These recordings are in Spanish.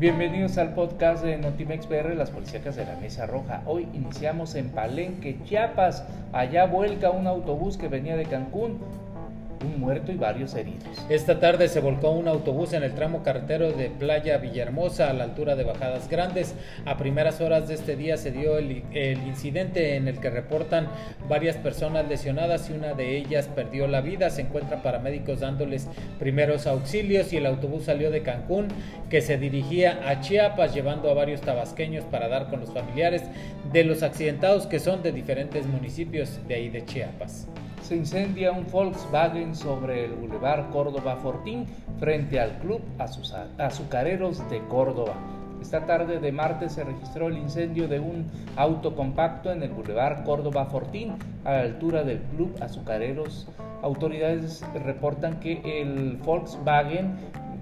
Bienvenidos al podcast de Notimex PR, las policías de la Mesa Roja. Hoy iniciamos en Palenque, Chiapas. Allá vuelca un autobús que venía de Cancún un muerto y varios heridos. Esta tarde se volcó un autobús en el tramo carretero de Playa Villahermosa a la altura de Bajadas Grandes. A primeras horas de este día se dio el, incidente en el que reportan varias personas lesionadas y una de ellas perdió la vida. Se encuentran paramédicos dándoles primeros auxilios y el autobús salió de Cancún que se dirigía a Chiapas llevando a varios tabasqueños para dar con los familiares de los accidentados que son de diferentes municipios de ahí de Chiapas se incendia un Volkswagen sobre el Boulevard Córdoba Fortín frente al Club Azucareros de Córdoba. Esta tarde de martes se registró el incendio de un auto compacto en el Boulevard Córdoba Fortín a la altura del Club Azucareros. Autoridades reportan que el Volkswagen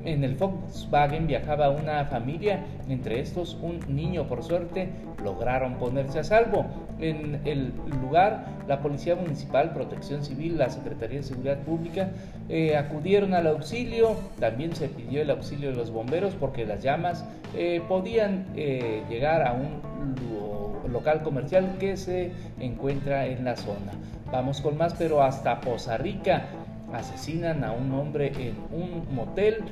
en el Volkswagen viajaba una familia, entre estos un niño. Por suerte lograron ponerse a salvo. En el lugar, la Policía Municipal, Protección Civil, la Secretaría de Seguridad Pública eh, acudieron al auxilio. También se pidió el auxilio de los bomberos porque las llamas eh, podían eh, llegar a un local comercial que se encuentra en la zona. Vamos con más, pero hasta Poza Rica asesinan a un hombre en un motel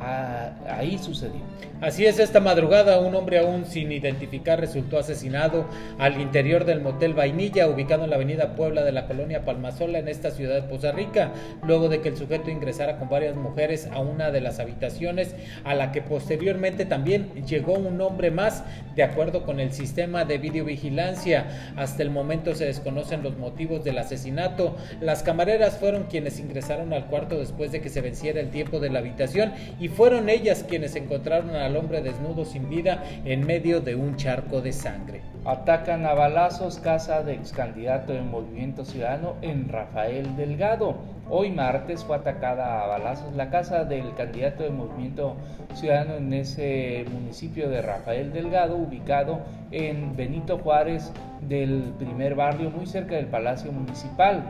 ahí sucedió. Así es, esta madrugada un hombre aún sin identificar resultó asesinado al interior del motel Vainilla, ubicado en la avenida Puebla de la colonia Palmasola, en esta ciudad de Poza Rica, luego de que el sujeto ingresara con varias mujeres a una de las habitaciones, a la que posteriormente también llegó un hombre más, de acuerdo con el sistema de videovigilancia. Hasta el momento se desconocen los motivos del asesinato. Las camareras fueron quienes ingresaron al cuarto después de que se venciera el tiempo de la habitación y fueron ellas quienes encontraron al hombre desnudo sin vida en medio de un charco de sangre. Atacan a balazos casa de ex candidato en Movimiento Ciudadano en Rafael Delgado. Hoy martes fue atacada a balazos la casa del candidato de Movimiento Ciudadano en ese municipio de Rafael Delgado, ubicado en Benito Juárez del primer barrio, muy cerca del Palacio Municipal.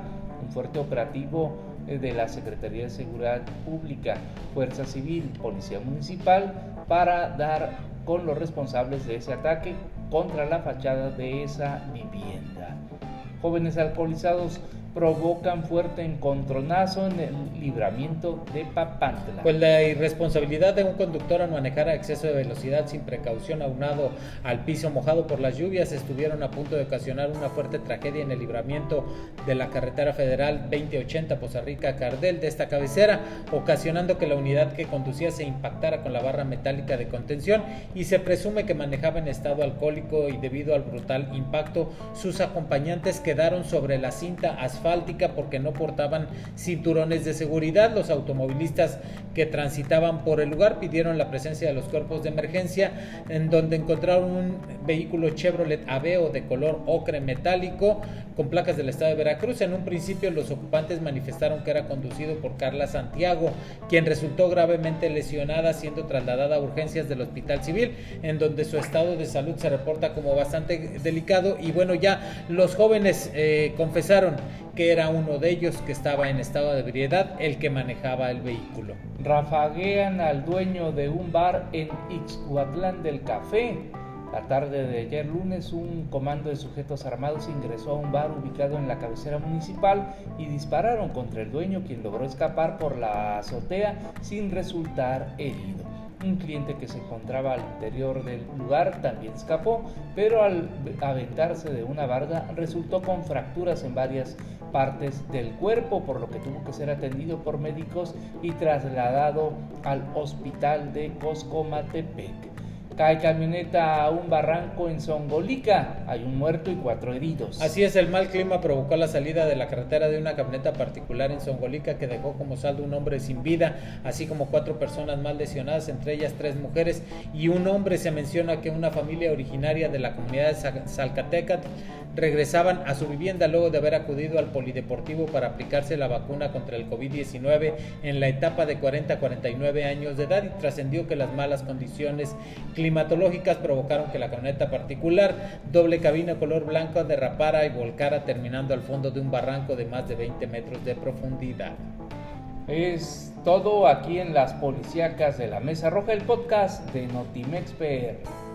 Un fuerte operativo de la Secretaría de Seguridad Pública, Fuerza Civil, Policía Municipal para dar con los responsables de ese ataque contra la fachada de esa vivienda. Jóvenes alcoholizados provocan fuerte encontronazo en el libramiento de Papantla. Pues la irresponsabilidad de un conductor al manejar a exceso de velocidad sin precaución aunado al piso mojado por las lluvias estuvieron a punto de ocasionar una fuerte tragedia en el libramiento de la carretera federal 2080 Poza Rica Cardel de esta cabecera, ocasionando que la unidad que conducía se impactara con la barra metálica de contención y se presume que manejaba en estado alcohólico y debido al brutal impacto sus acompañantes quedaron sobre la cinta asfáltica porque no portaban cinturones de seguridad. Los automovilistas que transitaban por el lugar pidieron la presencia de los cuerpos de emergencia en donde encontraron un vehículo Chevrolet Aveo de color ocre metálico con placas del estado de Veracruz. En un principio los ocupantes manifestaron que era conducido por Carla Santiago, quien resultó gravemente lesionada siendo trasladada a urgencias del Hospital Civil, en donde su estado de salud se reporta como bastante delicado y bueno, ya los jóvenes eh, confesaron que era uno de ellos que estaba en estado de ebriedad, el que manejaba el vehículo. Rafaguean al dueño de un bar en Ixcuatlán del Café. La tarde de ayer lunes, un comando de sujetos armados ingresó a un bar ubicado en la cabecera municipal y dispararon contra el dueño, quien logró escapar por la azotea sin resultar herido. Un cliente que se encontraba al interior del lugar también escapó, pero al aventarse de una barda resultó con fracturas en varias partes del cuerpo, por lo que tuvo que ser atendido por médicos y trasladado al hospital de Coscomatepec. Cae camioneta a un barranco en Songolica. Hay un muerto y cuatro heridos. Así es, el mal clima provocó la salida de la carretera de una camioneta particular en Songolica que dejó como saldo un hombre sin vida, así como cuatro personas mal lesionadas, entre ellas tres mujeres y un hombre. Se menciona que una familia originaria de la comunidad de Salcatecat regresaban a su vivienda luego de haber acudido al polideportivo para aplicarse la vacuna contra el COVID-19 en la etapa de 40 a 49 años de edad y trascendió que las malas condiciones climatológicas provocaron que la camioneta particular, doble cabina color blanco, derrapara y volcara terminando al fondo de un barranco de más de 20 metros de profundidad. Es todo aquí en las policíacas de la Mesa Roja, el podcast de Notimex PR.